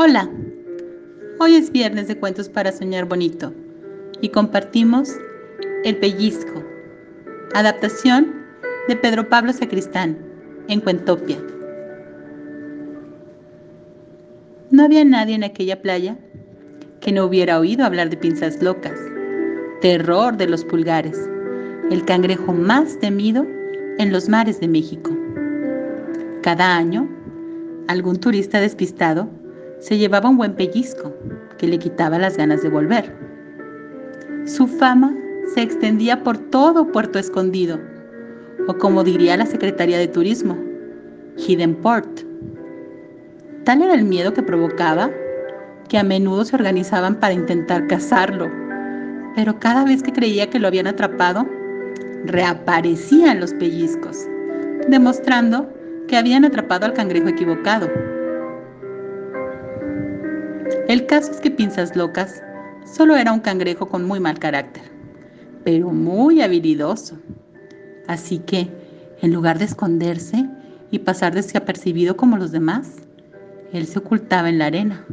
Hola, hoy es viernes de cuentos para soñar bonito y compartimos El pellizco, adaptación de Pedro Pablo Sacristán en Cuentopia. No había nadie en aquella playa que no hubiera oído hablar de pinzas locas, terror de los pulgares, el cangrejo más temido en los mares de México. Cada año, algún turista despistado se llevaba un buen pellizco que le quitaba las ganas de volver. Su fama se extendía por todo Puerto Escondido, o como diría la Secretaría de Turismo, Hidden Port. Tal era el miedo que provocaba que a menudo se organizaban para intentar cazarlo, pero cada vez que creía que lo habían atrapado, reaparecían los pellizcos, demostrando que habían atrapado al cangrejo equivocado. El caso es que Pinzas Locas solo era un cangrejo con muy mal carácter, pero muy habilidoso. Así que, en lugar de esconderse y pasar desapercibido como los demás, él se ocultaba en la arena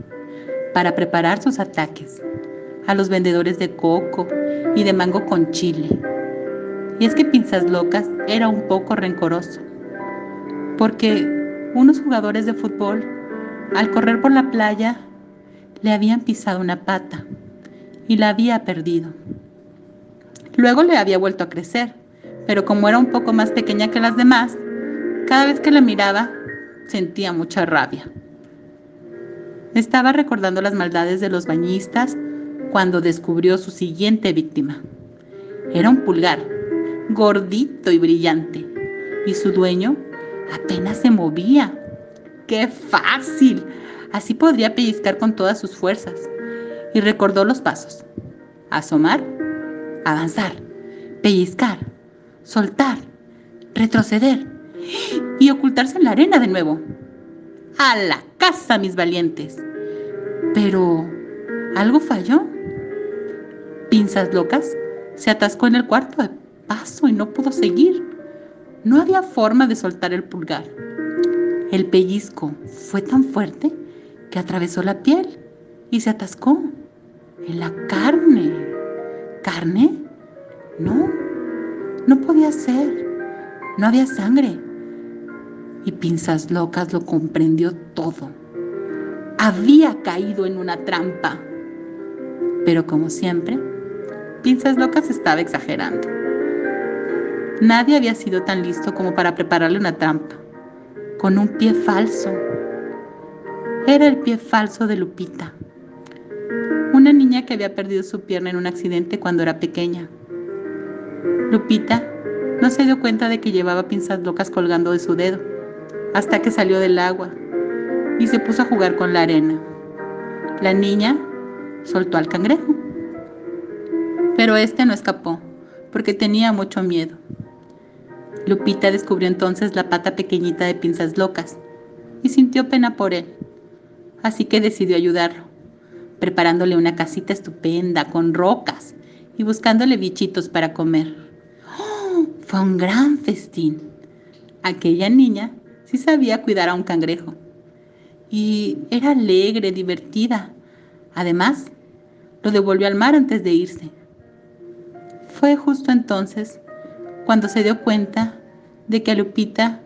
para preparar sus ataques a los vendedores de coco y de mango con chile. Y es que Pinzas Locas era un poco rencoroso, porque unos jugadores de fútbol, al correr por la playa, le habían pisado una pata y la había perdido. Luego le había vuelto a crecer, pero como era un poco más pequeña que las demás, cada vez que la miraba sentía mucha rabia. Estaba recordando las maldades de los bañistas cuando descubrió su siguiente víctima. Era un pulgar, gordito y brillante, y su dueño apenas se movía. ¡Qué fácil! Así podría pellizcar con todas sus fuerzas. Y recordó los pasos. Asomar, avanzar, pellizcar, soltar, retroceder y ocultarse en la arena de nuevo. A la casa, mis valientes. Pero algo falló. Pinzas locas se atascó en el cuarto de paso y no pudo seguir. No había forma de soltar el pulgar. El pellizco fue tan fuerte que atravesó la piel y se atascó en la carne. ¿Carne? No, no podía ser. No había sangre. Y Pinzas Locas lo comprendió todo. Había caído en una trampa. Pero como siempre, Pinzas Locas estaba exagerando. Nadie había sido tan listo como para prepararle una trampa, con un pie falso era el pie falso de Lupita, una niña que había perdido su pierna en un accidente cuando era pequeña. Lupita no se dio cuenta de que llevaba pinzas locas colgando de su dedo, hasta que salió del agua y se puso a jugar con la arena. La niña soltó al cangrejo, pero este no escapó, porque tenía mucho miedo. Lupita descubrió entonces la pata pequeñita de pinzas locas y sintió pena por él así que decidió ayudarlo, preparándole una casita estupenda con rocas y buscándole bichitos para comer. ¡Oh! Fue un gran festín. Aquella niña sí sabía cuidar a un cangrejo y era alegre, divertida. Además, lo devolvió al mar antes de irse. Fue justo entonces cuando se dio cuenta de que a Lupita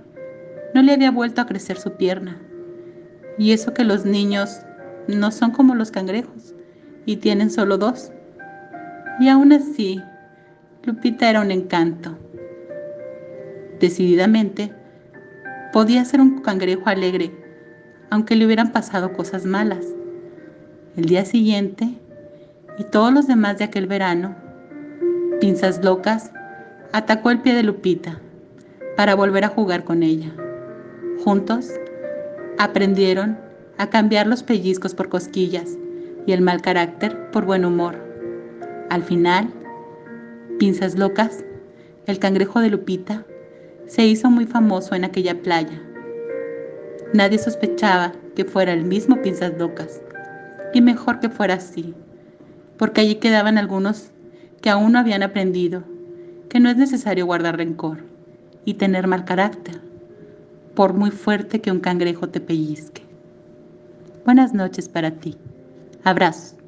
no le había vuelto a crecer su pierna. Y eso que los niños no son como los cangrejos y tienen solo dos. Y aún así, Lupita era un encanto. Decididamente, podía ser un cangrejo alegre, aunque le hubieran pasado cosas malas. El día siguiente, y todos los demás de aquel verano, Pinzas Locas atacó el pie de Lupita para volver a jugar con ella. Juntos aprendieron a cambiar los pellizcos por cosquillas y el mal carácter por buen humor. Al final, Pinzas Locas, el cangrejo de Lupita, se hizo muy famoso en aquella playa. Nadie sospechaba que fuera el mismo Pinzas Locas, y mejor que fuera así, porque allí quedaban algunos que aún no habían aprendido que no es necesario guardar rencor y tener mal carácter por muy fuerte que un cangrejo te pellizque. Buenas noches para ti. Abrazos.